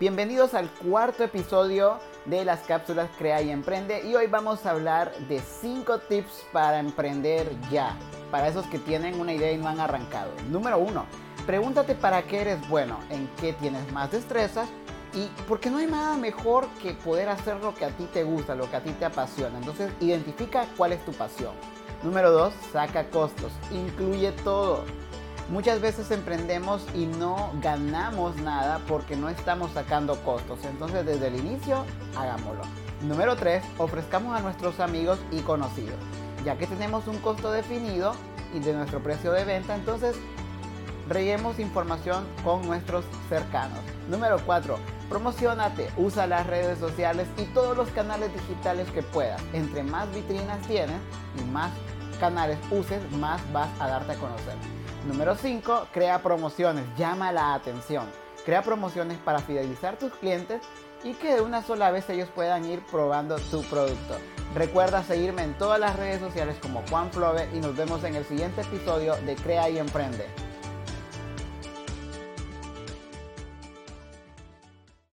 Bienvenidos al cuarto episodio de las cápsulas Crea y Emprende y hoy vamos a hablar de 5 tips para emprender ya, para esos que tienen una idea y no han arrancado. Número 1, pregúntate para qué eres bueno, en qué tienes más destrezas y porque no hay nada mejor que poder hacer lo que a ti te gusta, lo que a ti te apasiona. Entonces identifica cuál es tu pasión. Número 2, saca costos, incluye todo. Muchas veces emprendemos y no ganamos nada porque no estamos sacando costos. Entonces desde el inicio, hagámoslo. Número 3, ofrezcamos a nuestros amigos y conocidos. Ya que tenemos un costo definido y de nuestro precio de venta, entonces reguemos información con nuestros cercanos. Número 4. Promocionate, usa las redes sociales y todos los canales digitales que puedas. Entre más vitrinas tienes y más canales uses, más vas a darte a conocer. Número 5. Crea promociones, llama la atención. Crea promociones para fidelizar tus clientes y que de una sola vez ellos puedan ir probando tu producto. Recuerda seguirme en todas las redes sociales como Juan Flove y nos vemos en el siguiente episodio de Crea y Emprende.